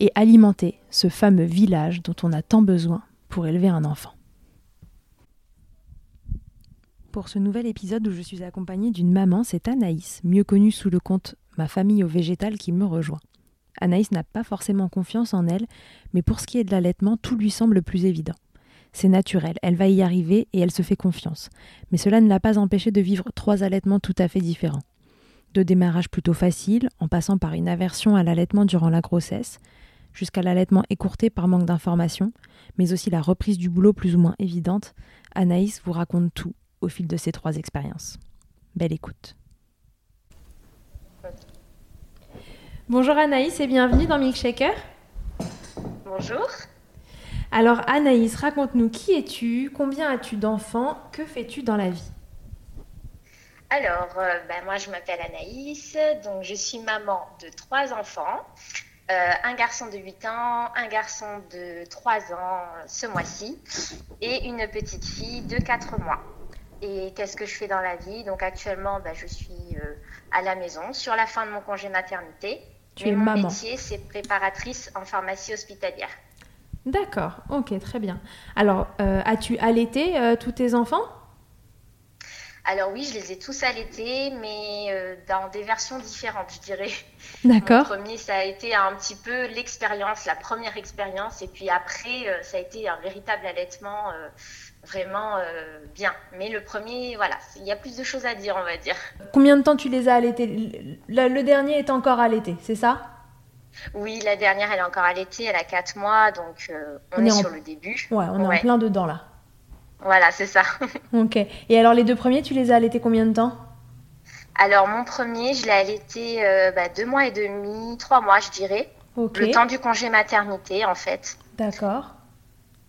et alimenter ce fameux village dont on a tant besoin pour élever un enfant. Pour ce nouvel épisode où je suis accompagnée d'une maman, c'est Anaïs, mieux connue sous le compte Ma famille au végétal, qui me rejoint. Anaïs n'a pas forcément confiance en elle, mais pour ce qui est de l'allaitement, tout lui semble plus évident. C'est naturel, elle va y arriver et elle se fait confiance. Mais cela ne l'a pas empêchée de vivre trois allaitements tout à fait différents. De démarrage plutôt facile, en passant par une aversion à l'allaitement durant la grossesse, jusqu'à l'allaitement écourté par manque d'informations, mais aussi la reprise du boulot plus ou moins évidente, Anaïs vous raconte tout au fil de ces trois expériences. Belle écoute. Bonjour Anaïs et bienvenue dans Milkshaker. Bonjour. Alors Anaïs, raconte-nous qui es-tu, combien as-tu d'enfants, que fais-tu dans la vie? Alors, euh, ben, moi je m'appelle Anaïs, donc je suis maman de trois enfants. Euh, un garçon de 8 ans, un garçon de 3 ans ce mois-ci et une petite fille de 4 mois. Et qu'est-ce que je fais dans la vie? Donc actuellement, bah, je suis euh, à la maison sur la fin de mon congé maternité. Tu es mon maman. métier, c'est préparatrice en pharmacie hospitalière. D'accord, ok, très bien. Alors, euh, as-tu allaité tous tes enfants? Alors oui, je les ai tous allaités, mais euh, dans des versions différentes, je dirais. D'accord. Mon premier, ça a été un petit peu l'expérience, la première expérience, et puis après, euh, ça a été un véritable allaitement euh, vraiment bien. Mais le premier, voilà, il y a plus de choses à dire, on va dire. Combien de temps tu les as allaités? Le, le dernier est encore allaité, c'est ça? Oui, la dernière, elle est encore allaitée, elle a 4 mois, donc on, on, est, est en... sur le début. Ouais, on est ouais. en plein dedans là. Voilà, c'est ça. ok. Et alors les deux premiers, tu les as allaités combien de temps? Alors mon premier, je l'ai allaité euh, bah, deux mois et demi, trois mois, je dirais. Okay. Le temps du congé maternité, en fait. D'accord.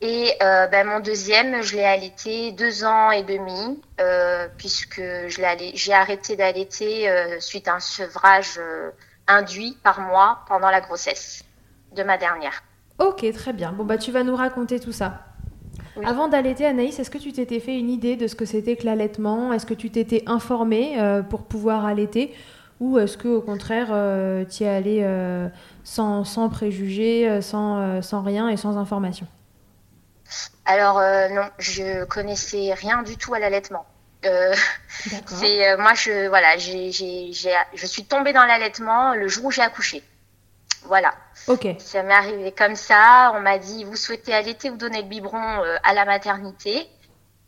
Et euh, bah, mon deuxième, je l'ai allaité deux ans et demi, euh, puisque j'ai arrêté d'allaiter euh, suite à un sevrage induit par moi pendant la grossesse de ma dernière. Ok, très bien. Bon, bah tu vas nous raconter tout ça. Oui. Avant d'allaiter, Anaïs, est-ce que tu t'étais fait une idée de ce que c'était que l'allaitement? Est-ce que tu t'étais informée euh, pour pouvoir allaiter? Ou est-ce que au contraire, euh, tu y es allée euh, sans, sans, préjugés, sans, sans, rien et sans information? Alors non, je connaissais rien du tout à l'allaitement. c'est moi je voilà j'ai je suis tombée dans l'allaitement le jour où j'ai accouché voilà. Ça m'est arrivé comme ça. On m'a dit, vous souhaitez allaiter ou donner le biberon euh, à la maternité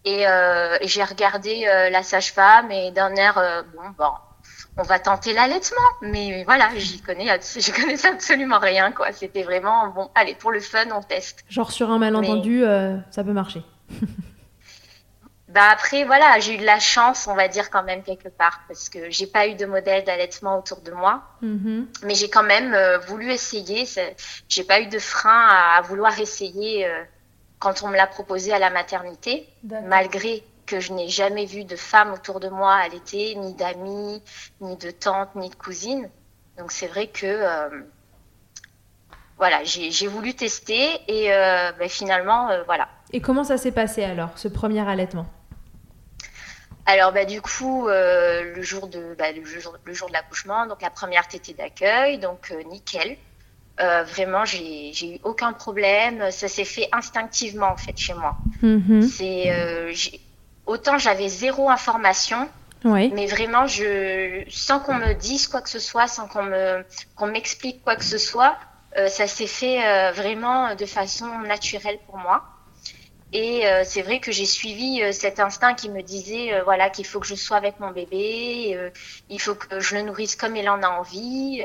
Et, euh, et j'ai regardé euh, la sage-femme et d'un air, euh, bon, bon, on va tenter l'allaitement. Mais voilà, j'y connais, je connaissais absolument rien, quoi. C'était vraiment, bon, allez, pour le fun, on teste. Genre sur un malentendu, Mais... ça peut marcher. Bah après voilà, j'ai eu de la chance, on va dire quand même quelque part, parce que j'ai pas eu de modèle d'allaitement autour de moi, mm -hmm. mais j'ai quand même euh, voulu essayer. J'ai pas eu de frein à, à vouloir essayer euh, quand on me l'a proposé à la maternité, malgré que je n'ai jamais vu de femme autour de moi allaiter, ni d'amis, ni de tantes, ni de cousines. Donc c'est vrai que euh, voilà, j'ai voulu tester et ben, finalement voilà. Et comment ça s'est passé alors, ce premier allaitement? Alors bah, du coup euh, le jour de bah, le, jour, le jour de l'accouchement donc la première tétée d'accueil donc euh, nickel euh, vraiment j'ai eu aucun problème ça s'est fait instinctivement en fait chez moi mm -hmm. c'est autant j'avais zéro information oui. mais vraiment je sans qu'on me dise quoi que ce soit sans qu'on me qu'on m'explique quoi que ce soit ça s'est fait vraiment de façon naturelle pour moi. Et c'est vrai que j'ai suivi cet instinct qui me disait voilà qu'il faut que je sois avec mon bébé, il faut que je le nourrisse comme il en a envie.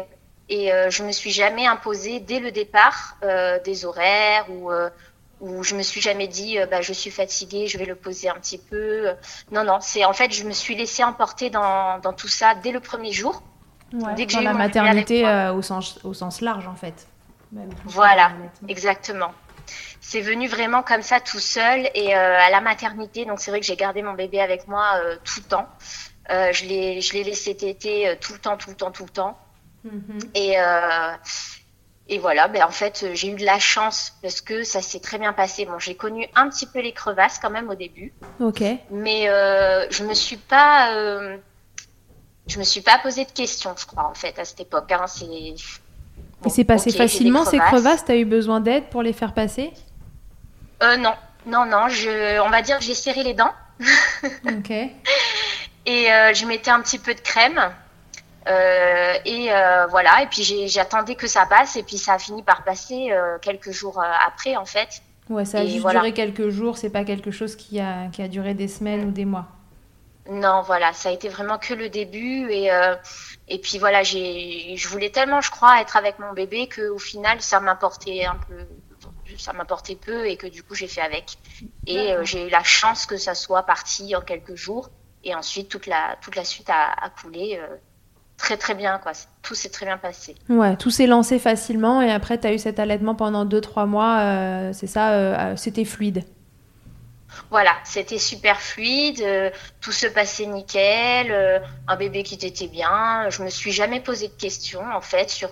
Et je me suis jamais imposé dès le départ des horaires ou où je me suis jamais dit euh, bah, je suis fatiguée, je vais le poser un petit peu. Non, non, c'est en fait je me suis laissée emporter dans, dans tout ça dès le premier jour. dès que dans la maternité euh, au, sens, au sens large en fait. voilà, exactement. C'est venu vraiment comme ça tout seul et euh, à la maternité, donc c'est vrai que j'ai gardé mon bébé avec moi tout le temps. je l'ai laissé téter tout le temps, tout le temps, tout le temps. Mm-hmm. Et et voilà, ben en fait, euh, j'ai eu de la chance parce que ça s'est très bien passé. Bon, j'ai connu un petit peu les crevasses quand même au début. Ok. Mais euh, je me suis pas, euh, je me suis pas posé de questions, je crois en fait à cette époque. Hein. C'est. Et c'est passé facilement ces crevasses. T'as eu besoin d'aide pour les faire passer? Euh, Non, non, non. Je, on va dire que j'ai serré les dents. ok. Et euh, je mettais un petit peu de crème. Euh, et euh, voilà, et puis j'attendais que ça passe, et puis ça a fini par passer quelques jours après, en fait. Ouais, ça a juste duré quelques jours, c'est pas quelque chose qui a, qui a duré des semaines ou des mois. Non, voilà, ça a été vraiment que le début, et, et puis voilà, je voulais tellement, je crois, être avec mon bébé qu'au final, ça m'apportait un peu ça m'apportait peu et que du coup j'ai fait avec. Et j'ai eu la chance que ça soit parti en quelques jours et ensuite toute la, toute la suite a, a coulé très très bien quoi. Tout s'est très bien passé. Ouais, tout s'est lancé facilement et après tu as eu cet allaitement pendant 2-3 mois, euh, c'est ça, euh, euh, c'était fluide. Voilà, c'était super fluide, tout se passait nickel, un bébé qui était bien. Je me suis jamais posé de questions en fait sur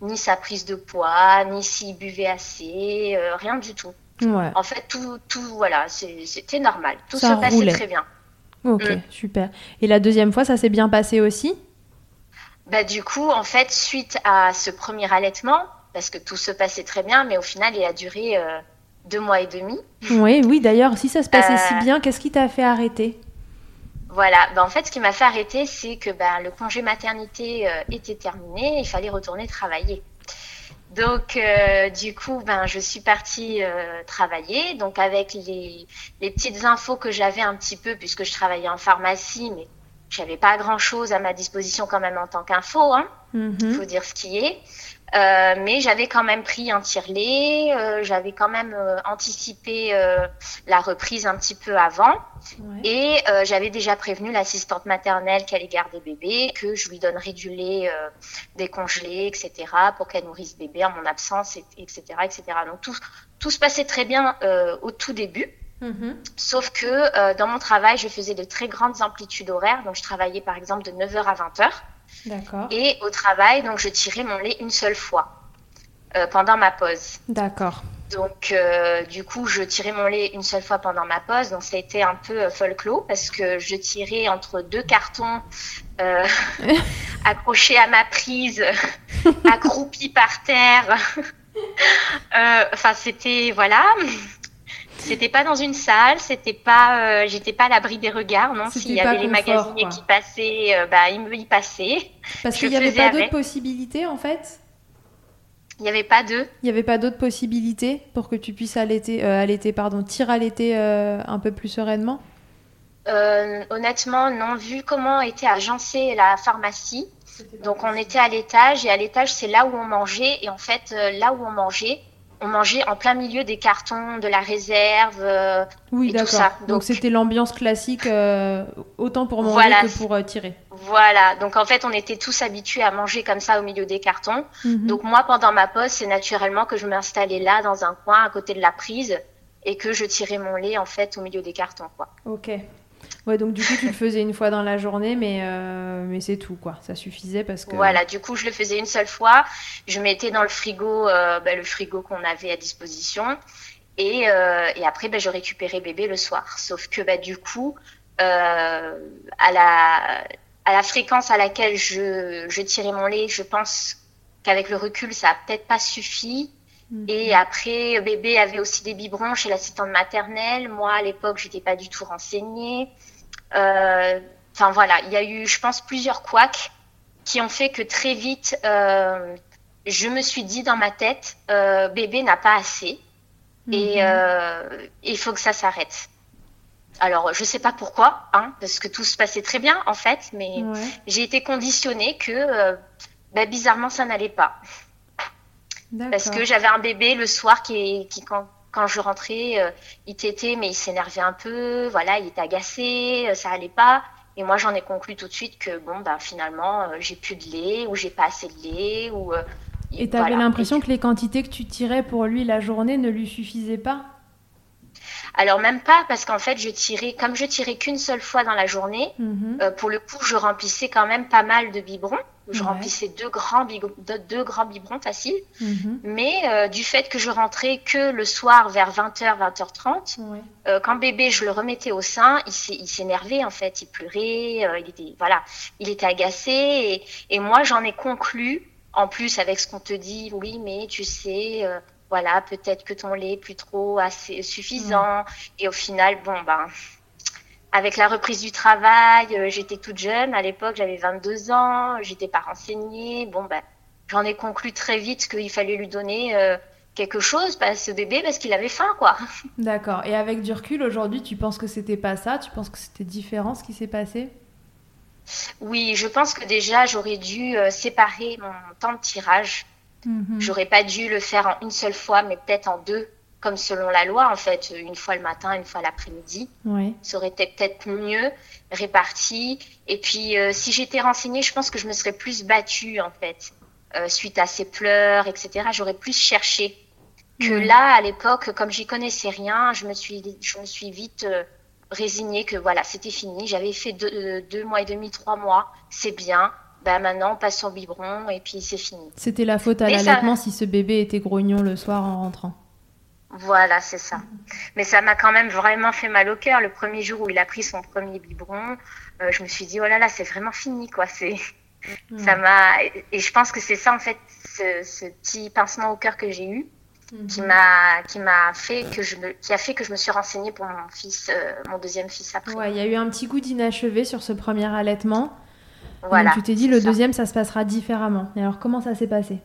ni sa prise de poids, ni s'il buvait assez, rien du tout. Ouais. En fait, tout, tout voilà, c'était normal, tout se passait très bien. Ok, mm. super. Et la deuxième fois, ça s'est bien passé aussi? Bah, du coup, en fait, suite à ce premier allaitement, parce que tout se passait très bien, mais au final, il a duré euh, deux mois et demi. Oui, oui, d'ailleurs, si ça se passait si euh, bien, qu'est-ce qui t'a fait arrêter? Voilà, bah, en fait, ce qui m'a fait arrêter, c'est que bah, le congé maternité euh, était terminé, il fallait retourner travailler. Donc, du coup, ben, je suis partie travailler. Donc, avec les, les petites infos que j'avais un petit peu, puisque je travaillais en pharmacie, mais j'avais pas grand chose à ma disposition quand même en tant qu'info, hein. Mhm. Faut dire ce qui est. Euh, mais j'avais quand même pris un tirelet, euh, j'avais quand même euh, anticipé euh, la reprise un petit peu avant, et euh, j'avais déjà prévenu l'assistante maternelle qu'elle allait garder bébé, que je lui donnerais du lait décongelé, etc., pour qu'elle nourrisse bébé en mon absence, etc., etc. Donc tout, tout se passait très bien au tout début. Mhm. Sauf que euh, dans mon travail, je faisais de très grandes amplitudes horaires. Donc, je travaillais par exemple de 9h à 20h. D'accord. Et au travail, donc, je tirais mon lait une seule fois euh, pendant ma pause. D'accord. Donc, euh, du coup, je tirais mon lait une seule fois pendant ma pause. Donc, ça a été un peu folklore parce que je tirais entre deux cartons accrochés à ma prise, accroupis par terre. Enfin, c'était voilà. C'était pas dans une salle, c'était pas, euh, j'étais pas à l'abri des regards, non. S'il y avait les magasiniers qui passaient, euh, bah ils me y passaient. Parce qu'il n'y avait pas d'autres possibilités en fait? Il n'y avait pas deux. Il n'y avait pas d'autres possibilités pour que tu puisses allaiter, euh, allaiter pardon, tirer allaiter euh, un peu plus sereinement? honnêtement, non. Vu comment était agencée la pharmacie, donc on était à l'étage et à l'étage c'est là où on mangeait et en fait là où on mangeait, on mangeait en plein milieu des cartons, de la réserve euh, oui, et tout ça. Donc c'était l'ambiance classique, euh, autant pour manger que pour euh, tirer. Voilà, donc en fait on était tous habitués à manger comme ça au milieu des cartons. Mhm. Donc moi pendant ma pause, c'est naturellement que je m'installais là dans un coin à côté de la prise et que je tirais mon lait en fait au milieu des cartons. Quoi. Ok. Ouais, donc du coup, tu le faisais une fois dans la journée, mais, euh, mais c'est tout, quoi. Ça suffisait parce que. Voilà, du coup, je le faisais une seule fois. Je mettais dans le frigo euh, bah, le frigo qu'on avait à disposition. Et, euh, et après, bah, je récupérais bébé le soir. Sauf que bah, du coup, à, la, à la fréquence à laquelle je, je tirais mon lait, je pense qu'avec le recul, ça a peut-être pas suffi. Mhm. Et après, bébé avait aussi des biberons chez l'assistante maternelle. Moi, à l'époque, j'étais pas du tout renseignée. Euh, enfin voilà, il y a eu, je pense, plusieurs couacs qui ont fait que très vite, euh, je me suis dit dans ma tête, euh, bébé n'a pas assez et mhm. il faut que ça s'arrête. Alors, je sais pas pourquoi, hein, parce que tout se passait très bien en fait, mais j'ai été conditionnée que ben, bizarrement ça n'allait pas. Parce que j'avais un bébé le soir qui, qui quand, quand je rentrais, euh, il t'était, mais il s'énervait un peu, voilà, il était agacé, euh, ça allait pas. Et moi, j'en ai conclu tout de suite que bon, ben finalement, euh, j'ai plus de lait ou j'ai pas assez de lait ou. et tu avais l'impression que les quantités que tu tirais pour lui la journée ne lui suffisaient pas? Alors même pas parce qu'en fait je tirais comme je tirais qu'une seule fois dans la journée. Mhm. Euh, pour le coup, je remplissais quand même pas mal de biberons. Je remplissais deux grands, biberons, deux, grands biberons faciles. Mhm. Mais euh, du fait que je rentrais que le soir vers 20h, 20h30, euh, quand bébé, je le remettais au sein, il s'énervait en fait, il pleurait, il était voilà, il était agacé et, et moi j'en ai conclu en plus avec ce qu'on te dit, oui, mais tu sais, voilà, peut-être que ton lait est plus trop assez suffisant. Et au final, bon, ben, avec la reprise du travail, euh, j'étais toute jeune. À l'époque, j'avais 22 ans, j'étais pas renseignée. Bon, ben, j'en ai conclu très vite qu'il fallait lui donner euh, quelque chose à ce bébé parce qu'il avait faim, quoi. D'accord. Et avec du recul, aujourd'hui, tu penses que c'était pas ça? Tu penses que c'était différent ce qui s'est passé? Oui, je pense que déjà, j'aurais dû euh, séparer mon temps de tirage Mhm. J'aurais pas dû le faire en une seule fois, mais peut-être en deux, comme selon la loi, en fait, une fois le matin, une fois l'après-midi. Ça aurait été peut-être mieux réparti. Et puis, euh, si j'étais renseignée, je pense que je me serais plus battue, en fait, euh, suite à ses pleurs, etc. J'aurais plus cherché. Que là, à l'époque, comme j'y connaissais rien, je me suis, je me suis vite euh, résignée que voilà, c'était fini. J'avais fait deux, deux mois et demi, trois mois, c'est bien bah maintenant on passe son biberon et puis c'est fini. C'était la faute à l'allaitement si ce bébé était grognon le soir en rentrant. Voilà, c'est ça. Mais ça m'a quand même vraiment fait mal au cœur. Le premier jour où il a pris son premier biberon, euh, je me suis dit, oh là là, c'est vraiment fini, quoi. C'est, ça m'a, et je pense que c'est ça, en fait, ce, petit pincement au cœur que j'ai eu, qui mhm. m'a, qui m'a fait que je qui a fait que je me suis renseignée pour mon fils, euh, mon deuxième fils après. Ouais, il y a eu un petit goût d'inachevé sur ce premier allaitement. Voilà. tu t'es dit, le deuxième, ça se passera différemment. Et alors, comment ça s'est passé?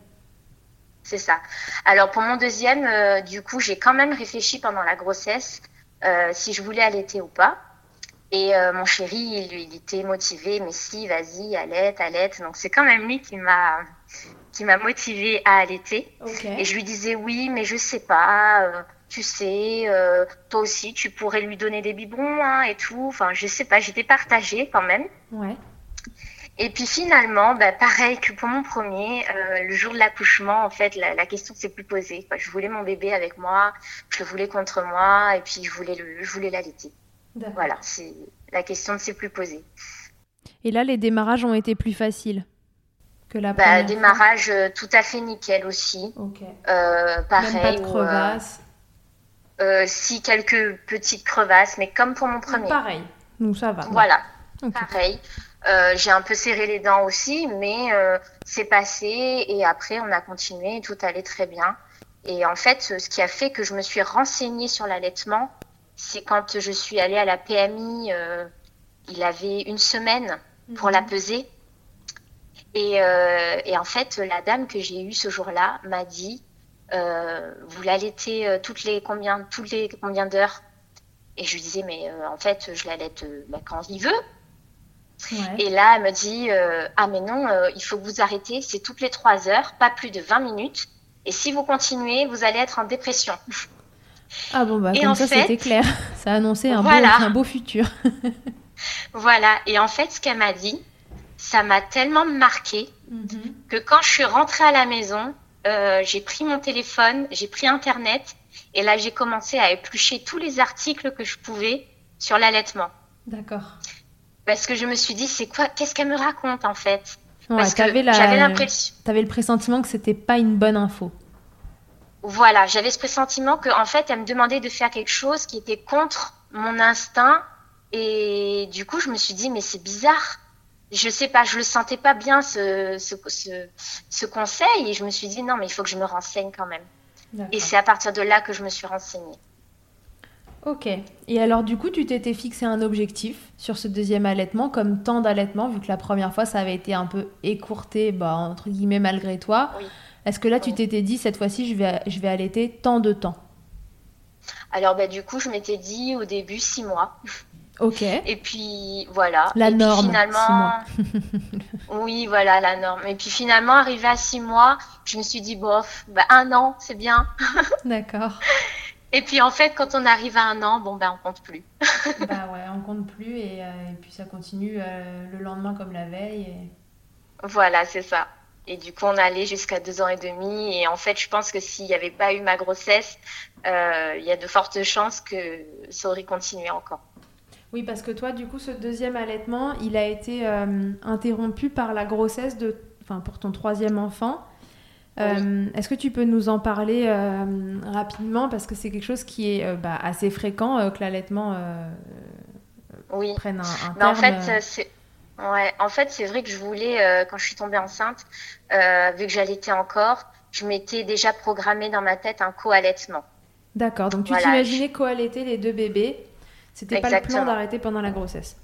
C'est ça. Alors, pour mon deuxième, euh, du coup, j'ai quand même réfléchi pendant la grossesse euh, si je voulais allaiter ou pas. Et euh, mon chéri, il, il, était motivé, mais si, vas-y, allaite, allaite. Donc, c'est quand même lui qui m'a qui m'a motivé à allaiter. Et je lui disais oui, mais je sais pas. tu sais, toi aussi, tu pourrais lui donner des biberons hein, et tout. Enfin, je sais pas. J'étais partagée quand même. Ouais. Et puis finalement, bah, pareil que pour mon premier, euh, le jour de l'accouchement, en fait, la, la question s'est plus posée. Je voulais mon bébé avec moi, je le voulais contre moi, et puis je voulais le, je voulais l'allaiter. Voilà, la question ne s'est plus posée. Et là, les démarrages ont été plus faciles que la bah, première Démarrage euh, tout à fait nickel aussi. Euh, pareil. Même pas de crevasses. Euh, si quelques petites crevasses, mais comme pour mon premier. Pareil. Donc ça va. Voilà. Pareil. Euh, j'ai un peu serré les dents aussi, mais euh, c'est passé et après on a continué, tout allait très bien. Et en fait, ce qui a fait que je me suis renseignée sur l'allaitement, c'est quand je suis allée à la PMI, euh, il avait une semaine pour la mhm. peser. Et, et, en fait, la dame que j'ai eue ce jour-là m'a dit, vous l'allaitez toutes les combien, toutes les combien d'heures? Et je lui disais, mais en fait, je l'allaite bah, quand il veut. Et là, elle me dit euh, Ah, mais non, euh, il faut que vous arrêtez, c'est toutes les trois heures, pas plus de 20 minutes. Et si vous continuez, vous allez être en dépression. Ah bon, bah, comme ça, c'était clair. Ça annonçait un, beau, un beau futur. voilà. Et en fait, ce qu'elle m'a dit, ça m'a tellement marqué mhm. que quand je suis rentrée à la maison, euh, j'ai pris mon téléphone, j'ai pris Internet, et là, j'ai commencé à éplucher tous les articles que je pouvais sur l'allaitement. D'accord parce que je me suis dit, c'est quoi, qu'est-ce qu'elle me raconte en fait Parce que j'avais l'impression. T'avais le pressentiment que c'était pas une bonne info. Voilà, j'avais ce pressentiment que en fait, elle me demandait de faire quelque chose qui était contre mon instinct, et du coup, je me suis dit, mais c'est bizarre. Je sais pas, je le sentais pas bien ce, ce, ce, ce conseil, et je me suis dit, non, mais il faut que je me renseigne quand même. Et c'est à partir de là que je me suis renseignée. Ok. Et alors, du coup, tu t'étais fixé un objectif sur ce deuxième allaitement, comme temps d'allaitement, vu que la première fois, ça avait été un peu écourté, bah, entre guillemets, malgré toi. Est-ce que là, tu t'étais dit, cette fois-ci, je vais, je vais allaiter tant de temps? Alors, bah, du coup, je m'étais dit au début six mois. Ok. Et puis voilà. La et norme. finalement, oui, voilà la norme. Et puis finalement, arrivé à six mois, je me suis dit bof, bah, un an, c'est bien. D'accord. Et puis en fait, quand on arrive à un an, bon ben on compte plus. bah ouais, on compte plus et, euh, puis ça continue euh, le lendemain comme la veille. Voilà, c'est ça. Et du coup, on allait jusqu'à deux ans et demi. Et en fait, je pense que s'il n'y avait pas eu ma grossesse, euh, il y a de fortes chances que ça aurait continué encore. Oui, parce que toi, du coup, ce deuxième allaitement, il a été interrompu par la grossesse de, enfin, pour ton troisième enfant. Euh, est-ce que tu peux nous en parler euh, rapidement? Parce que c'est quelque chose qui est euh, bah, assez fréquent que l'allaitement oui. prenne un, un terme. En fait, c'est ouais, en fait, c'est vrai que je voulais quand je suis tombée enceinte, vu que j'allaitais encore, je m'étais déjà programmé dans ma tête un co-allaitement. D'accord. Donc tu t'imaginais co-allaiter les deux bébés. C'était pas le plan d'arrêter pendant la grossesse.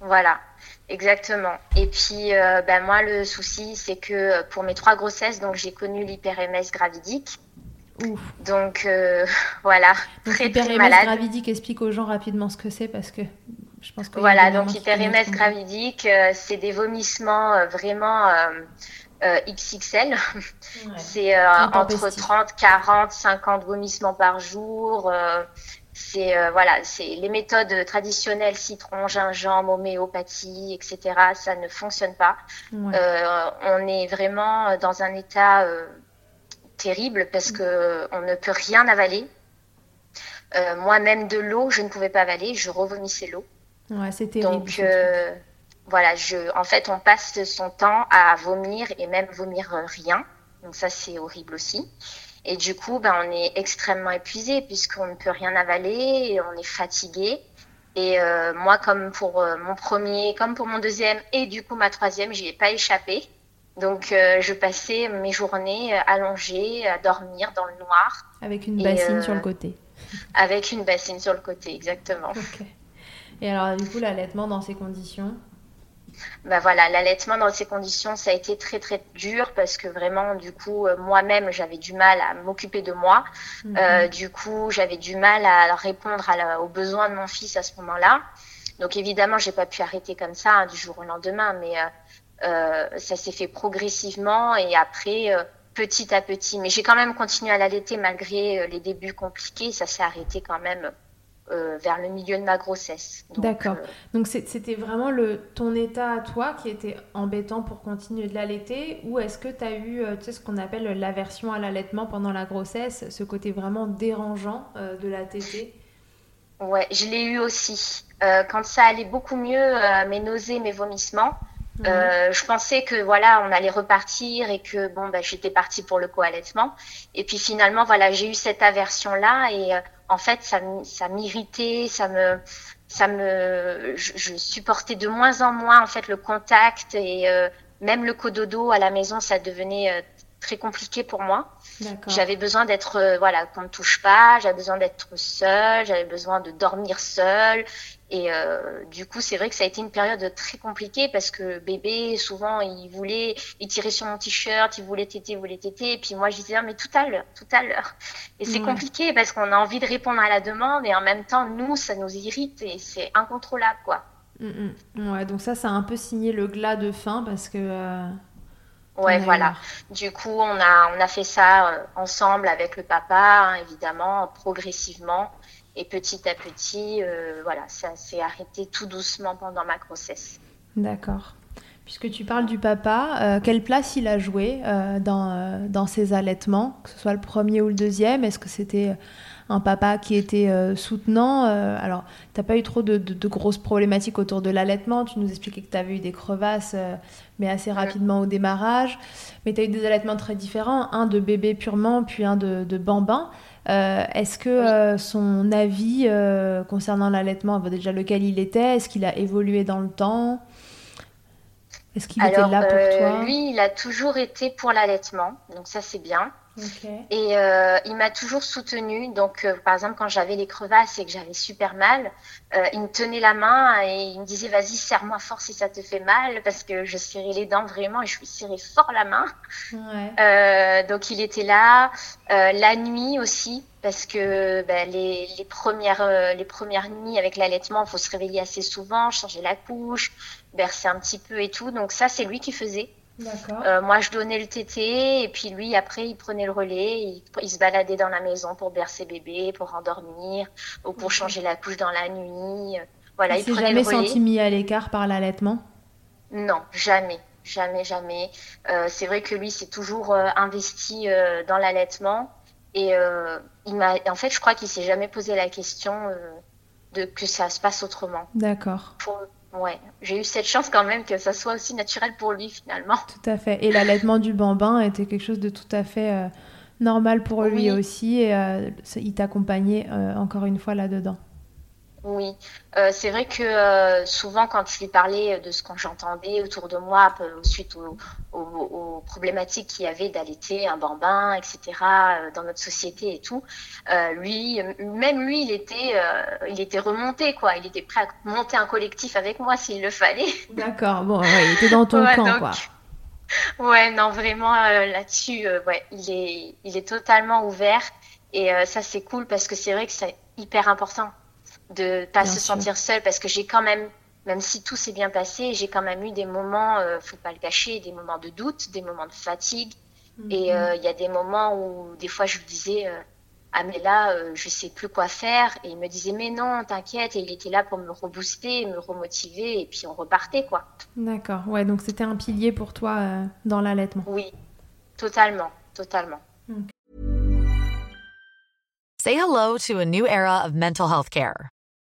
Voilà, exactement. Et puis, euh, ben moi, le souci, c'est que euh, pour mes trois grossesses, donc j'ai connu l'hyper-MS gravidique. Ouf. Donc euh, voilà, donc, très très malade. gravidique, explique aux gens rapidement ce que c'est parce que je pense que voilà, donc hyper-MS gravidique, c'est des vomissements vraiment XXL. c'est entre 30, 40, 50 vomissements par jour c'est euh, voilà, c'est les méthodes traditionnelles citron, gingembre, homéopathie, etc. Ça ne fonctionne pas. Euh, on est vraiment dans un état euh, terrible parce que on ne peut rien avaler. Moi-même de l'eau, je ne pouvais pas avaler, je revomissais l'eau. Ouais, c'est terrible. Donc voilà, je, en fait, on passe son temps à vomir et même vomir rien. Donc ça, c'est horrible aussi. Et du coup, ben, on est extrêmement épuisé puisqu'on ne peut rien avaler, et on est fatigué. Et euh, moi, comme pour euh, mon premier, comme pour mon deuxième et du coup ma troisième, j'y ai pas échappé. Donc, euh, je passais mes journées allongées à dormir dans le noir. Avec une bassine sur le côté. Avec une bassine sur le côté, exactement. Et alors, du coup, l'allaitement dans ces conditions bah voilà, l'allaitement dans ces conditions, ça a été très très dur parce que vraiment, du coup, euh, moi-même, j'avais du mal à m'occuper de moi. Mhm. Euh, du coup, j'avais du mal à répondre aux besoins de mon fils à ce moment-là. Donc évidemment, j'ai pas pu arrêter comme ça hein, du jour au lendemain, mais euh, ça s'est fait progressivement et après petit à petit. Mais j'ai quand même continué à l'allaiter malgré les débuts compliqués. Ça s'est arrêté quand même euh, vers le milieu de ma grossesse. D'accord. Euh, Donc c'était vraiment le, ton état à toi qui était embêtant pour continuer de l'allaiter ou est-ce que tu as eu euh, tu sais, ce qu'on appelle l'aversion à l'allaitement pendant la grossesse, ce côté vraiment dérangeant de la tétée Ouais, je l'ai eu aussi. quand ça allait beaucoup mieux, mes nausées, mes vomissements, je pensais que voilà, on allait repartir et que bon, ben, j'étais partie pour le co-allaitement. Et puis finalement, voilà, j'ai eu cette aversion là et en fait, ça, ça m'irritait, ça me, ça me, je, supportais de moins en moins en fait le contact et euh, même le cododo à la maison, ça devenait euh, très compliqué pour moi. J'avais besoin d'être, euh, voilà, qu'on ne touche pas, j'avais besoin d'être seule, j'avais besoin de dormir seule. Et euh, du coup, c'est vrai que ça a été une période très compliquée parce que bébé, souvent, il voulait, il tirait sur mon t-shirt, il voulait téter, il voulait téter. Et puis moi, je disais, ah, mais tout à l'heure, tout à l'heure. Et c'est compliqué parce qu'on a envie de répondre à la demande et en même temps, nous, ça nous irrite et c'est incontrôlable, quoi. Mm, mm. Ouais, donc ça, ça a un peu signé le glas de fin parce que. Euh, ouais, voilà. Du coup, on a, on a fait ça euh, ensemble avec le papa, hein, évidemment, progressivement. Et petit à petit, euh, voilà, ça s'est arrêté tout doucement pendant ma grossesse. D'accord. Puisque tu parles du papa, euh, quelle place il a joué euh, dans, dans ses allaitements, que ce soit le premier ou le deuxième? Est-ce que c'était un papa qui était soutenant? Alors, tu n'as pas eu trop de, de, grosses problématiques autour de l'allaitement. Tu nous expliquais que tu avais eu des crevasses, mais assez rapidement au démarrage. Mais tu as eu des allaitements très différents, un de bébé purement, puis un de, de bambin. Euh, est-ce que euh, son avis euh, concernant l'allaitement, déjà lequel il était, est-ce qu'il a évolué dans le temps? Est-ce qu'il était là pour toi? Lui, il a toujours été pour l'allaitement, donc ça c'est bien. Et euh, il m'a toujours soutenue. Donc, euh, par exemple, quand j'avais les crevasses et que j'avais super mal, euh, il me tenait la main et il me disait Vas-y, serre-moi fort si ça te fait mal, parce que je serrais les dents vraiment et je lui serrais fort la main. donc, il était là. la nuit aussi, parce que ben, les, les, premières, les premières nuits avec l'allaitement, il faut se réveiller assez souvent, changer la couche, bercer un petit peu et tout. Donc, ça, c'est lui qui faisait. Euh, moi, je donnais le tété et puis lui, après, il prenait le relais. Il, se baladait dans la maison pour bercer bébé, pour endormir ou pour changer la couche dans la nuit. Voilà, il, il jamais senti mis à l'écart par l'allaitement? Non, jamais, jamais, jamais. Euh, c'est vrai que lui, s'est toujours euh, investi dans l'allaitement et il m'a. En fait, je crois qu'il s'est jamais posé la question de que ça se passe autrement. D'accord. Ouais, j'ai eu cette chance quand même que ça soit aussi naturel pour lui finalement. Tout à fait. Et l'allaitement du bambin était quelque chose de tout à fait euh, normal pour lui aussi. Et euh, il t'accompagnait euh, encore une fois là-dedans. Oui, euh, c'est vrai que euh, souvent quand je lui parlais de ce que j'entendais autour de moi suite aux, problématiques qu'il y avait d'allaiter un bambin, etc., euh, dans notre société et tout, lui, même lui, il était, il était remonté, quoi. Il était prêt à monter un collectif avec moi s'il le fallait. D'accord, bon, il était dans ton camp, quoi. Ouais, non, vraiment là-dessus, ouais, il est, il est totalement ouvert et ça c'est cool parce que c'est vrai que c'est hyper important de pas se sentir seule parce que j'ai quand même même si tout s'est bien passé, j'ai quand même eu des moments, euh, faut pas le cacher, des moments de doute, des moments de fatigue. Mhm. Et euh, il y a des moments où des fois je lui disais, euh, ah mais là, euh, je sais plus quoi faire. Et il me disait, mais non, t'inquiète. Et il était là pour me rebooster, me remotiver. Et puis on repartait, quoi. D'accord. Ouais, donc c'était un pilier pour toi dans l'allaitement. Oui, totalement, totalement. Say hello to a new era of mental health care.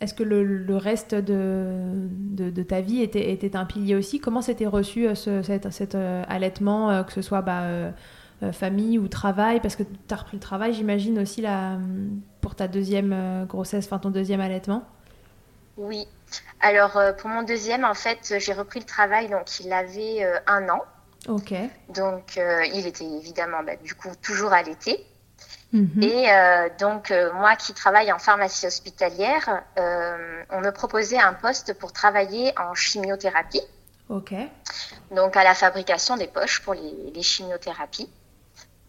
Est-ce que le, reste de, de, ta vie était, était, un pilier aussi? Comment s'était reçu euh, ce, cet, cet euh, allaitement, euh, que ce soit bah, famille ou travail? Parce que tu as repris le travail, j'imagine, aussi là, pour ta deuxième grossesse, enfin ton deuxième allaitement Oui. Alors, pour mon deuxième, en fait, j'ai repris le travail, donc il avait un an. Ok. Donc, il était évidemment, bah, du coup, toujours allaité. Mhm. Et euh, donc, euh, moi qui travaille en pharmacie hospitalière, euh, on me proposait un poste pour travailler en chimiothérapie. Ok. Donc, à la fabrication des poches pour les, chimiothérapies.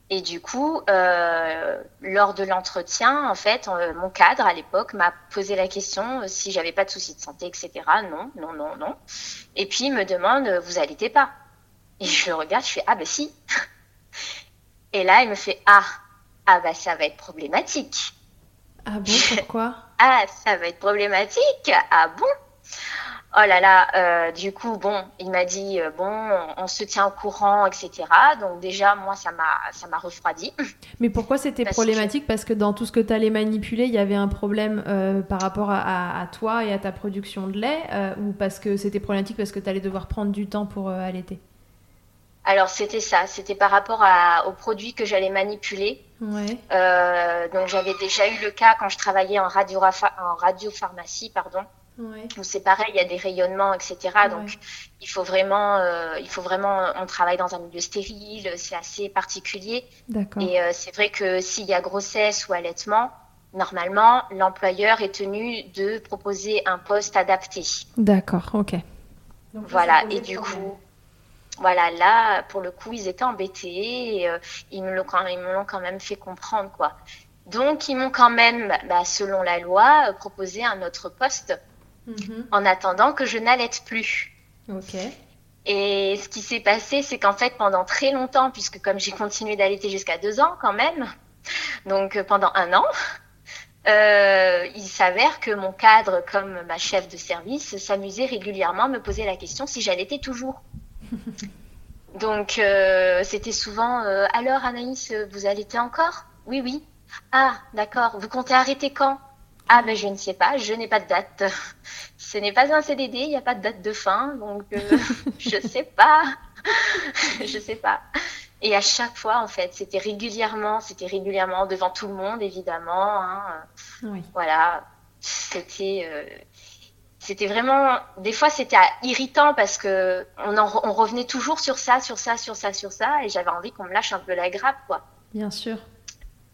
Et du coup, lors de l'entretien, en fait, mon cadre à l'époque m'a posé la question si j'avais pas de soucis de santé, etc. Non, non, non, non. Et puis il me demande, vous allaitez pas? Et je le regarde, je fais ah ben si. Et là, il me fait ah ah bah ça va être problématique. Ah bon, pourquoi? Ah, ça va être problématique. Ah bon? Oh là là, euh, du coup, bon, il m'a dit, euh, bon, on, se tient au courant, etc. Donc déjà, moi, ça m'a, ça m'a refroidi. Mais pourquoi c'était problématique? Parce que dans tout ce que tu allais manipuler, il y avait un problème euh, par rapport à, à, toi et à ta production de lait Ou parce que c'était problématique parce que tu allais devoir prendre du temps pour allaiter? Alors c'était ça, c'était par rapport à, aux produits que j'allais manipuler. Ouais. Euh, donc j'avais déjà eu le cas quand je travaillais en radio en radiopharmacie, pardon. Ouais. Où c'est pareil, il y a des rayonnements, etc. Donc il faut vraiment, euh, il faut vraiment, on travaille dans un milieu stérile, c'est assez particulier. D'accord. Et euh, c'est vrai que s'il y a grossesse ou allaitement, normalement l'employeur est tenu de proposer un poste adapté. D'accord, ok. voilà, et du coup voilà, là, pour le coup, ils étaient embêtés. Et, euh, ils me l'ont quand, quand, même fait comprendre, quoi. Donc, ils m'ont quand même, bah, selon la loi, proposé un autre poste mhm. en attendant que je n'allaite plus. Ok. Et ce qui s'est passé, c'est qu'en fait, pendant très longtemps, puisque comme j'ai continué d'allaiter jusqu'à deux ans quand même, donc pendant un an, euh, il s'avère que mon cadre, comme ma chef de service, s'amusait régulièrement à me poser la question si j'allaitais toujours. Donc, euh, c'était souvent euh, Alors, Anaïs, vous allaitez encore? Oui, oui. Ah, d'accord. Vous comptez arrêter quand? Ah, ben, je ne sais pas. Je n'ai pas de date. Ce n'est pas un CDD. Il n'y a pas de date de fin. Donc, je ne sais pas. je ne sais pas. Et à chaque fois, en fait, c'était régulièrement, c'était régulièrement devant tout le monde, évidemment. Hein. Oui. Voilà, c'était, euh, c'était vraiment, des fois, c'était irritant parce que on, on revenait toujours sur ça, sur ça, sur ça, sur ça, et j'avais envie qu'on me lâche un peu la grappe, quoi. Bien sûr.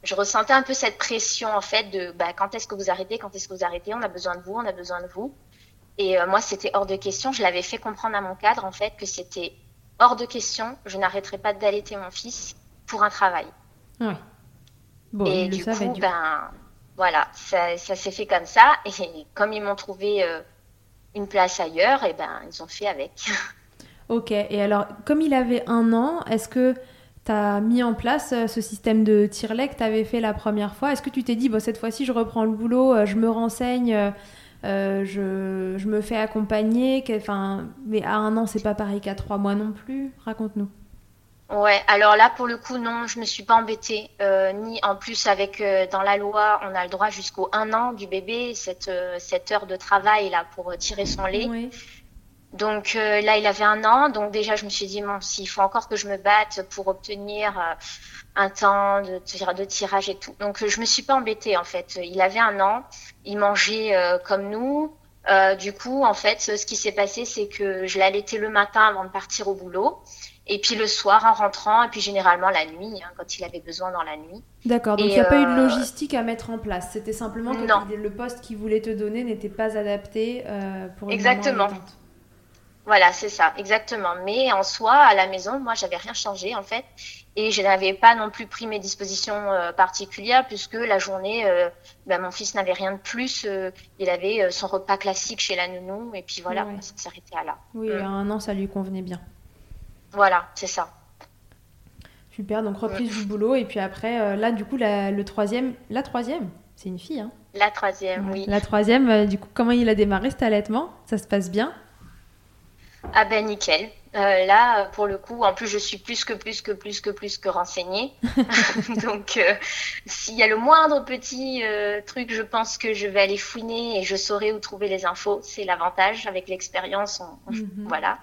Je ressentais un peu cette pression, en fait, de bah, quand est-ce que vous arrêtez, quand est-ce que vous arrêtez, on a besoin de vous, on a besoin de vous. Et euh, moi, c'était hors de question. Je l'avais fait comprendre à mon cadre, en fait, que c'était hors de question, je n'arrêterai pas d'allaiter mon fils pour un travail. Oui. Bon, et du coup, ben, voilà, ça, s'est fait comme ça. Et comme ils m'ont trouvé euh, une place ailleurs, et eh ben, ils ont fait avec. Ok, et alors, comme il avait un an, est-ce que tu as mis en place euh, ce système de tire-lait que tu avais fait la première fois? Est-ce que tu t'es dit, bon, cette fois-ci, je reprends le boulot, euh, je me renseigne euh, je, je, me fais accompagner. Enfin, mais à un an, c'est pas pareil qu'à trois mois non plus? Raconte-nous. Ouais, alors là, pour le coup, non, je me suis pas embêtée. Euh, ni en plus, avec euh, dans la loi, on a le droit jusqu'au un an du bébé, cette, cette heure de travail là pour tirer son lait. Oui. Donc là, il avait un an. Donc déjà, je me suis dit, bon, s'il faut encore que je me batte pour obtenir un temps de, de tirage et tout. Donc je me suis pas embêtée en fait. Il avait un an, il mangeait euh, comme nous. Euh, du coup, en fait, ce qui s'est passé, c'est que je l'allaitais le matin avant de partir au boulot. Et puis le soir en rentrant, et puis généralement la nuit, hein, quand il avait besoin dans la nuit. D'accord, donc il n'y a pas eu de euh, logistique à mettre en place. C'était simplement que le poste qu'il voulait te donner n'était pas adapté pour une Exactement. Voilà, c'est ça, exactement. Mais en soi, à la maison, moi, j'avais rien changé en fait. Et je n'avais pas non plus pris mes dispositions euh, particulières puisque la journée, euh, ben, mon fils n'avait rien de plus. Euh, il avait son repas classique chez la nounou et puis voilà, ça s'arrêtait à là. Oui, mm. à un an, ça lui convenait bien. Voilà, c'est ça. Super, donc reprise du boulot et puis après, là, du coup, la, le troisième, la troisième, c'est une fille, hein La troisième, oui. La troisième, du coup, comment il a démarré cet allaitement? Ça se passe bien? Ah ben nickel. Euh, là, pour le coup, en plus, je suis plus que plus que plus que plus que renseignée. Donc, euh, s'il y a le moindre petit euh, truc, je pense que je vais aller fouiner et je saurai où trouver les infos. C'est l'avantage avec l'expérience. Mhm. Voilà.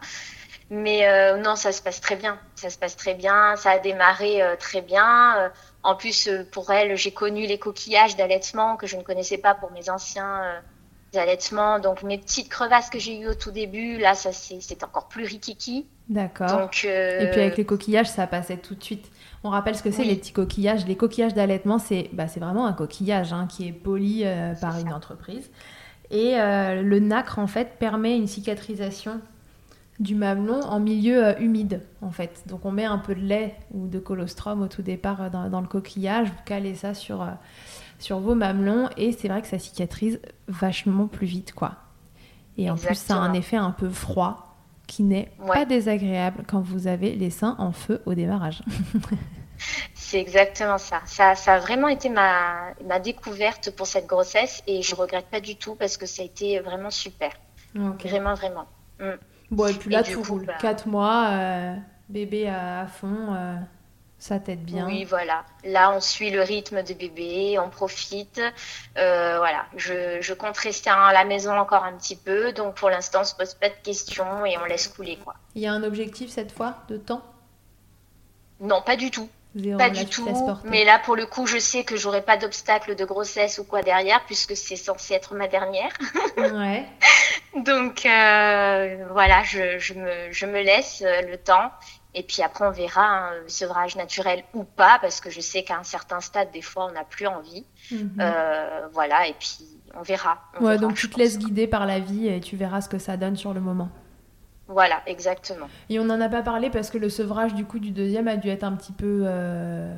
Mais non, ça se passe très bien. Ça se passe très bien. Ça a démarré très bien. en plus, pour elle, j'ai connu les coquillages d'allaitement que je ne connaissais pas pour mes anciens allaitements. Donc mes petites crevasses que j'ai eues au tout début, là, ça c'est encore plus rikiki. D'accord. Euh, Et puis avec les coquillages, ça passait tout de suite. On rappelle ce que c'est les petits coquillages. Les coquillages d'allaitement, c'est bah, vraiment un coquillage hein, qui est poli euh, par une entreprise. Et euh, le nacre, en fait, permet une cicatrisation du mamelon en milieu humide, en fait. Donc on met un peu de lait ou de colostrum au tout départ dans, dans le coquillage, vous calez ça sur sur vos mamelons et c'est vrai que ça cicatrise vachement plus vite quoi. Et en plus ça a un effet un peu froid qui n'est pas désagréable quand vous avez les seins en feu au démarrage. c'est exactement ça. ça. ça. a vraiment été ma, ma, découverte pour cette grossesse et je regrette pas du tout parce que ça a été vraiment super. Vraiment, vraiment. Mm. Bon, et puis là, tout roule. Bah... 4 mois, euh, bébé à, fond. Euh, ça t'aide bien. Oui, voilà. Là, on suit le rythme de bébé, on profite. Euh, voilà, je, je, compte rester à la maison encore un petit peu. Donc, pour l'instant, on se pose pas de questions et on laisse couler. quoi. Il y a un objectif cette fois de temps? Non, pas du tout. Pas du tout. Mais là, pour le coup, je sais que j'aurai pas d'obstacle de grossesse ou quoi derrière, puisque c'est censé être ma dernière. Ouais. Donc, euh, voilà, je, je, me, je me laisse euh, le temps. Et puis après, on verra un hein, sevrage naturel ou pas, parce que je sais qu'à un certain stade, des fois, on n'a plus envie. Mhm. Euh, voilà, et puis on verra. ouais, donc tu te laisses guider par la vie et tu verras ce que ça donne sur le moment. Voilà, exactement. Et on n'en a pas parlé parce que le sevrage du coup du deuxième a dû être un petit peu, euh,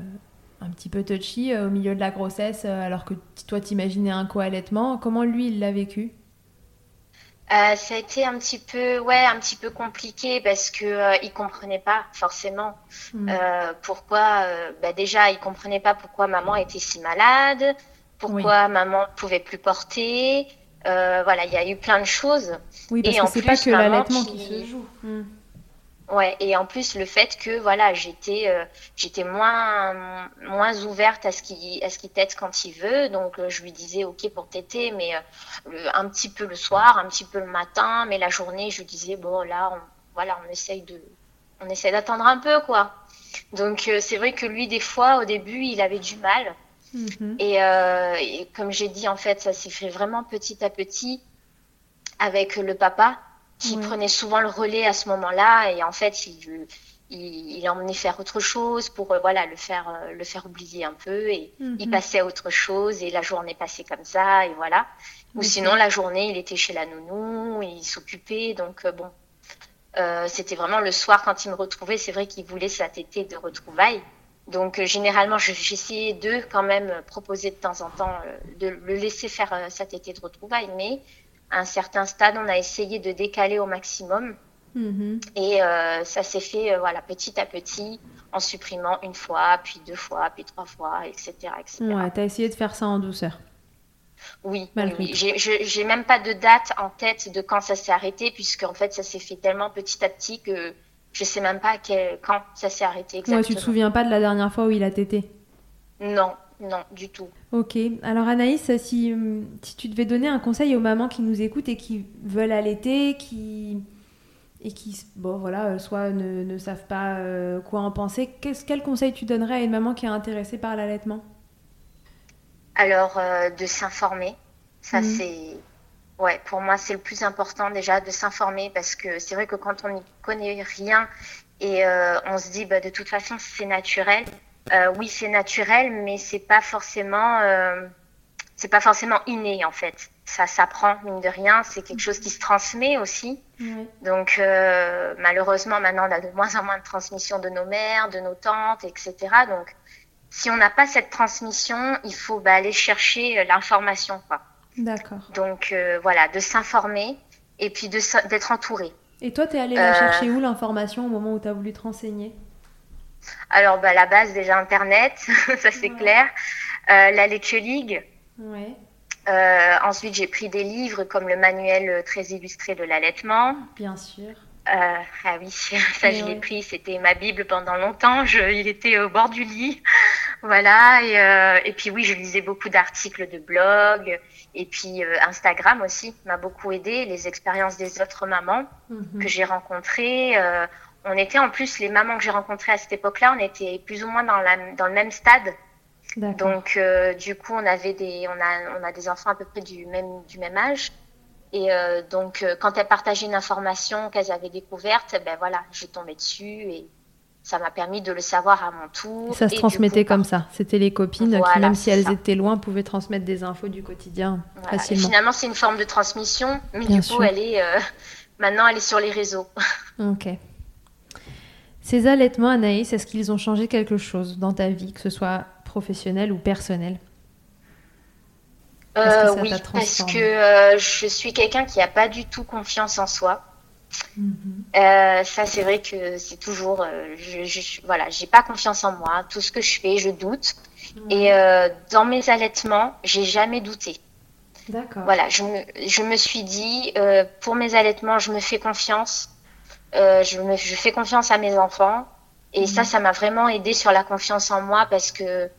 un petit peu touchy au milieu de la grossesse, alors que toi t'imaginais un co-allaitement. Comment lui il l'a vécu? Euh, ça a été un petit peu, ouais, un petit peu compliqué parce que euh, il comprenait pas forcément mm. euh, pourquoi. Euh, bah déjà, il comprenait pas pourquoi maman était si malade, pourquoi maman pouvait plus porter. Voilà, il y a eu plein de choses. Oui, parce et que c'est pas que l'allaitement qui... se joue. Mm. Ouais, et en plus le fait que voilà, j'étais euh, j'étais moins moins ouverte à ce qui à ce qui tète quand il veut, donc euh, je lui disais OK pour téter mais euh, un petit peu le soir, un petit peu le matin, mais la journée, je lui disais bon là on, voilà, on essaye de on essaie d'attendre un peu quoi. Donc c'est vrai que lui des fois au début, il avait du mal. Mm-hmm. Et, et comme j'ai dit en fait, ça s'est fait vraiment petit à petit avec le papa qui prenait souvent le relais à ce moment-là et en fait il, il, il emmenait faire autre chose pour euh, voilà le faire euh, le faire oublier un peu et il mhm. passait à autre chose et la journée passait comme ça et voilà ou sinon la journée il était chez la nounou il s'occupait donc euh, bon c'était vraiment le soir quand il me retrouvait c'est vrai qu'il voulait sa tétée de retrouvailles donc généralement j'essayais de quand même proposer de temps en temps de le laisser faire sa tétée de retrouvailles mais à un certain stade, on a essayé de décaler au maximum. Mhm. Et euh, ça s'est fait euh, voilà, petit à petit en supprimant une fois, puis deux fois, puis trois fois, etc. etc. Ouais, tu as essayé de faire ça en douceur. Oui, oui, J'ai même pas de date en tête de quand ça s'est arrêté, puisque en fait ça s'est fait tellement petit à petit que je sais même pas quand ça s'est arrêté exactement. Ouais, tu te souviens pas de la dernière fois où il a tété Non, non, du tout. Ok. Alors Anaïs, si, si tu devais donner un conseil aux mamans qui nous écoutent et qui veulent allaiter, qui et qui, bon voilà, euh, soit ne, ne savent pas euh, quoi en penser, quel conseil tu donnerais à une maman qui est intéressée par l'allaitement? Alors, euh, de s'informer. Ça, mhm. c'est. Ouais, pour moi, c'est le plus important déjà de s'informer parce que c'est vrai que quand on n'y connaît rien et on se dit, bah, de toute façon, c'est naturel, euh, oui, c'est naturel, mais c'est pas forcément, euh, c'est pas forcément inné en fait. Ça s'apprend mine de rien. C'est quelque chose qui se transmet aussi. Donc euh, malheureusement maintenant on a de moins en moins de transmission de nos mères, de nos tantes, etc. Donc si on n'a pas cette transmission, il faut bah, aller chercher l'information quoi. D'accord. Donc voilà, de s'informer et puis d'être entouré. Et toi, tu es allé la chercher où l'information au moment où tu as voulu te renseigner? Alors, bah, la base, déjà Internet, ça c'est clair. Euh, la Lecture League. Ouais. Euh, ensuite, j'ai pris des livres comme le manuel très illustré de l'allaitement. Bien sûr. Euh, ah oui, ça je l'ai pris. C'était ma Bible pendant longtemps. Je, il était au bord du lit. Voilà. Et, euh, et, puis oui, je lisais beaucoup d'articles de blog. Et puis euh, Instagram aussi m'a beaucoup aidé. Les expériences des autres mamans mhm. que j'ai rencontrées. Euh, on était en plus, les mamans que j'ai rencontrées à cette époque-là, on était plus ou moins dans, la, dans le même stade. Donc, euh, du coup, on avait des, on a, on a des enfants à peu près du même, du même âge. Et euh, donc, euh, quand elles partageaient une information qu'elles avaient découverte, ben voilà, j'ai tombé dessus et ça m'a permis de le savoir à mon tour. Ça se transmettait comme ça. C'était les copines qui, même si elles étaient loin, pouvaient transmettre des infos du quotidien facilement. finalement, c'est une forme de transmission, mais du coup, elle est maintenant, elle est sur les réseaux. Ok. Ces allaitements, Anaïs, est-ce qu'ils ont changé quelque chose dans ta vie, que ce soit professionnel ou personnel euh, Oui, parce que euh, je suis quelqu'un qui n'a pas du tout confiance en soi. Euh, ça, c'est vrai que c'est toujours, je, je, voilà, j'ai pas confiance en moi. Tout ce que je fais, je doute. Et dans mes allaitements, j'ai jamais douté. D'accord. Voilà, je me, je me suis dit, pour mes allaitements, je me fais confiance. Euh, je, me, je fais confiance à mes enfants. Et ça, mhm. ça m'a vraiment aidé sur la confiance en moi parce que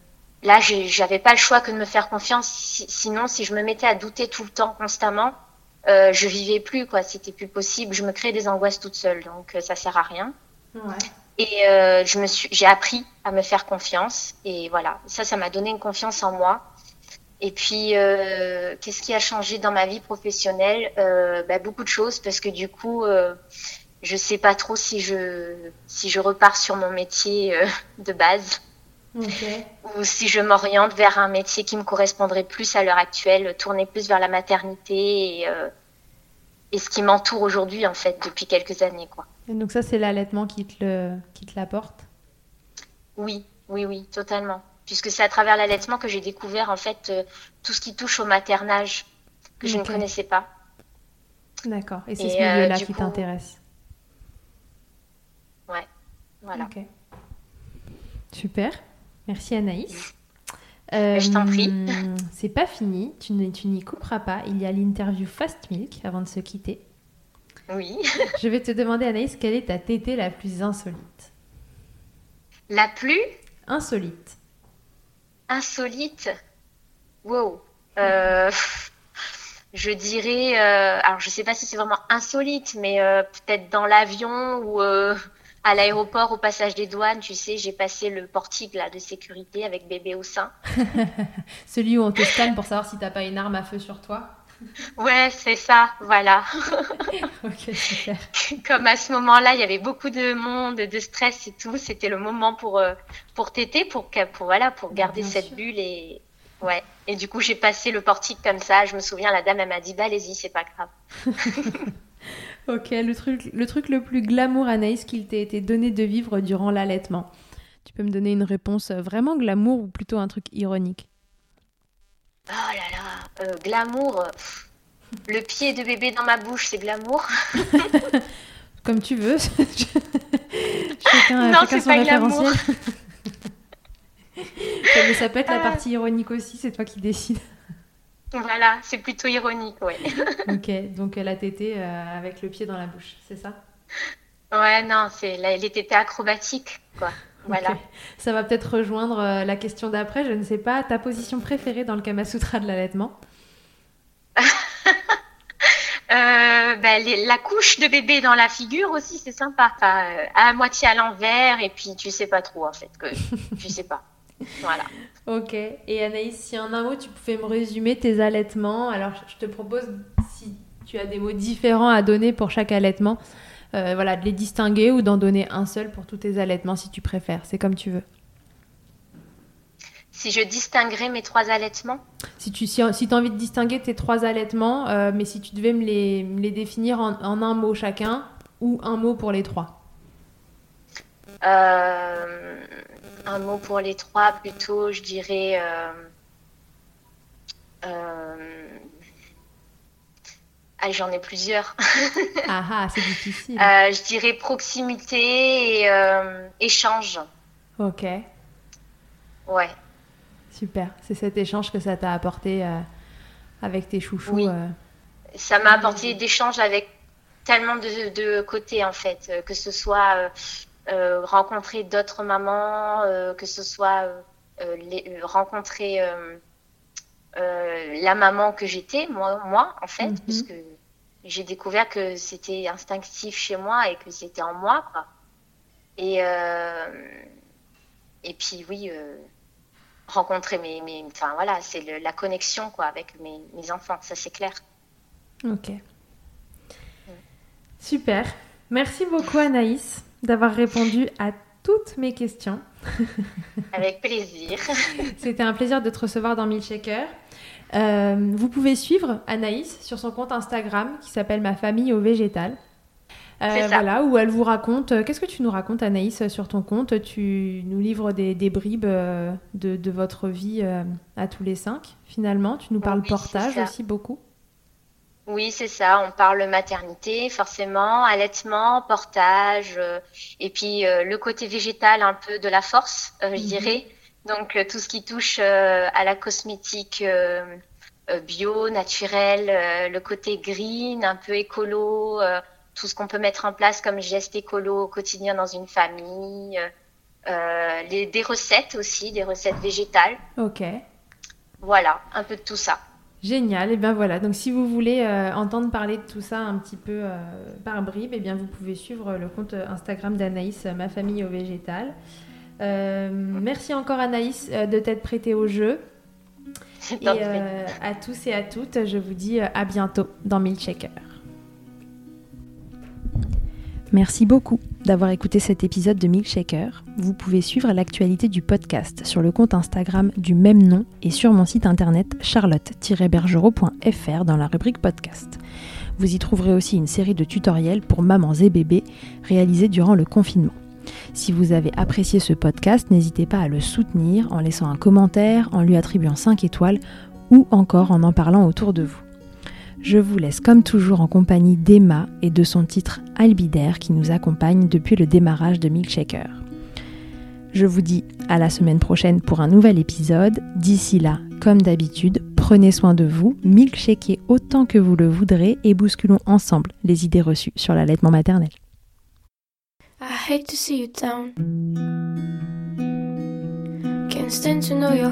là, j'avais pas le choix que de me faire confiance. sinon, si je me mettais à douter tout le temps, constamment, euh, je vivais plus, quoi. C'était plus possible. Je me créais des angoisses toute seule, donc euh, ça sert à rien. Ouais. Et euh, je me suis, j'ai appris à me faire confiance. Et voilà, ça, ça m'a donné une confiance en moi. Et puis, euh, qu'est-ce qui a changé dans ma vie professionnelle? Euh, bah, Beaucoup de choses, parce que du coup, euh, je sais pas trop si je si je repars sur mon métier euh, de base ou si je m'oriente vers un métier qui me correspondrait plus à l'heure actuelle, tourner plus vers la maternité et, euh, et ce qui m'entoure aujourd'hui en fait depuis quelques années quoi. Et donc ça c'est l'allaitement qui te le qui te l'apporte? Oui, oui, oui, totalement. puisque c'est à travers l'allaitement que j'ai découvert en fait tout ce qui touche au maternage que je ne connaissais pas. D'accord. Et c'est ce milieu-là qui t'intéresse? Ouais. Voilà. Ok. Super. Merci Anaïs. je t'en prie. Euh, c'est pas fini, tu n'y couperas pas. Il y a l'interview Fast Milk avant de se quitter. Oui. je vais te demander, Anaïs, quelle est ta tétée la plus insolite? La plus Insolite. Insolite? Wow. Euh, je dirais, euh, alors je sais pas si c'est vraiment insolite, mais peut-être dans l'avion ou à l'aéroport, au passage des douanes, tu sais, j'ai passé le portique là, de sécurité avec bébé au sein. Celui où on te scanne pour savoir si t'as pas une arme à feu sur toi Ouais, c'est ça, voilà. ok, super. Comme à ce moment-là, il y avait beaucoup de monde, de stress et tout, c'était le moment pour, euh, pour téter, pour, pour, voilà, pour garder cette bulle et. Ouais. Et du coup, j'ai passé le portique comme ça. Je me souviens, la dame, elle m'a dit, bah, allez-y, c'est pas grave. Ok, le truc, le truc le plus glamour, Anaïs, qu'il t'ait été donné de vivre durant l'allaitement. Tu peux me donner une réponse euh, vraiment glamour ou plutôt un truc ironique? Oh là là, euh, glamour. Euh, le pied de bébé dans ma bouche, c'est glamour. Comme tu veux. chacun, non, c'est pas glamour. Mais ça peut être la partie ironique aussi, c'est toi qui décides. Voilà, c'est plutôt ironique, ouais. ok, donc la tétée euh, avec le pied dans la bouche, c'est ça? Ouais, non, c'est les tétées acrobatiques, quoi. Voilà. Ça va peut-être rejoindre euh, la question d'après, je ne sais pas, ta position préférée dans le Kama Sutra de l'allaitement? Euh, ben, la couche de bébé dans la figure aussi, c'est sympa. à moitié à l'envers, et puis tu sais pas trop, en fait, que tu sais pas. Voilà. Ok. Et Anaïs, si en un mot tu pouvais me résumer tes allaitements, alors je te propose, si tu as des mots différents à donner pour chaque allaitement, euh, voilà, de les distinguer ou d'en donner un seul pour tous tes allaitements si tu préfères. C'est comme tu veux. Si je distinguerais mes trois allaitements? Si tu si, si as envie de distinguer tes trois allaitements, euh, mais si tu devais me les, les définir en, en, un mot chacun ou un mot pour les trois? Euh, un mot pour les trois, plutôt, je dirais. Euh, euh, j'en ai plusieurs. ah ah, c'est difficile. Euh, je dirais proximité et échange. Ok. Ouais. Super. C'est cet échange que ça t'a apporté avec tes chouchous. Oui. Ça m'a apporté d'échanges avec tellement de, de, côtés en fait, que ce soit rencontrer d'autres mamans, euh, que ce soit euh, les, rencontrer la maman que j'étais, moi, moi, en fait, mhm. puisque j'ai découvert que c'était instinctif chez moi et que c'était en moi, quoi. Et, et puis, oui, rencontrer mes, mes. Enfin, voilà, c'est la connexion, quoi, avec mes, mes enfants, ça c'est clair. Ok. Super. Merci beaucoup, Anaïs d'avoir répondu à toutes mes questions. Avec plaisir. C'était un plaisir de te recevoir dans Milkshaker. Euh, vous pouvez suivre Anaïs sur son compte Instagram qui s'appelle Ma famille au végétal. Euh, voilà, où elle vous raconte. Euh, qu'est-ce que tu nous racontes, Anaïs, sur ton compte? Tu nous livres des, bribes de, de, votre vie à tous les cinq, finalement. Tu nous parles portage aussi beaucoup. Oui, c'est ça. On parle maternité, forcément, allaitement, portage, euh, et puis euh, le côté végétal un peu de la force, euh, je mhm. dirais. Donc tout ce qui touche à la cosmétique bio, naturelle, le côté green, un peu écolo, tout ce qu'on peut mettre en place comme geste écolo au quotidien dans une famille, les, des recettes aussi, des recettes végétales. Ok. Voilà, un peu de tout ça. Génial, et bien voilà, donc si vous voulez euh, entendre parler de tout ça un petit peu euh, par bribes, et bien vous pouvez suivre le compte Instagram d'Anaïs, Ma famille au végétal. Euh, merci encore Anaïs de t'être prêtée au jeu. Et à tous et à toutes, je vous dis à bientôt dans Milkshaker. Merci beaucoup d'avoir écouté cet épisode de Milkshaker. Vous pouvez suivre l'actualité du podcast sur le compte Instagram du même nom et sur mon site internet charlotte-bergerot.fr dans la rubrique podcast. Vous y trouverez aussi une série de tutoriels pour mamans et bébés réalisés durant le confinement. Si vous avez apprécié ce podcast, n'hésitez pas à le soutenir en laissant un commentaire, en lui attribuant 5 étoiles ou encore en en parlant autour de vous. Je vous laisse comme toujours en compagnie d'Emma et de son titre Albidaire qui nous accompagne depuis le démarrage de Milkshaker. Je vous dis à la semaine prochaine pour un nouvel épisode. D'ici là, comme d'habitude, prenez soin de vous, milkshakez autant que vous le voudrez et bousculons ensemble les idées reçues sur l'allaitement maternel. I hate to see you down. Can't stand to know your.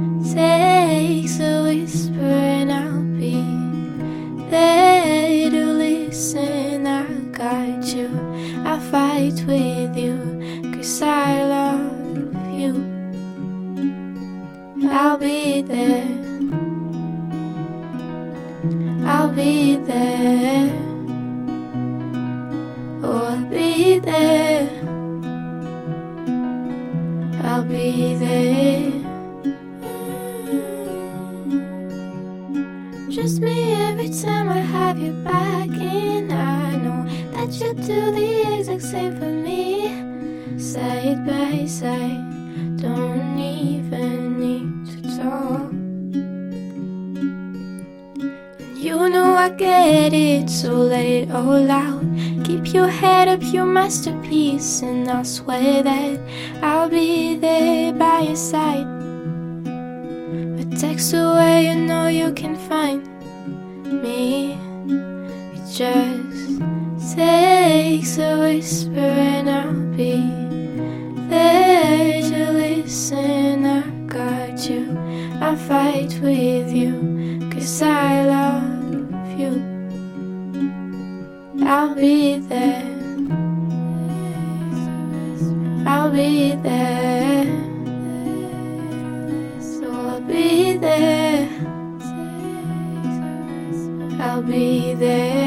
takes a whisper, and I'll be there to listen. I'll guide you, I'll fight with you, cause I love you. I'll be there, I'll be there, oh, I'll be there, I'll be there. Same for me. Side by side, don't even need to talk. You know I get it, so let it all out. Keep your head up, your masterpiece, and I swear that I'll be there by your side. A text away, you know you can find me. It just takes a whisper, and I'll be there to listen. I got you, I fight with you, cause I love you. I'll be there. I'll be there. So I'll be there. I'll be there.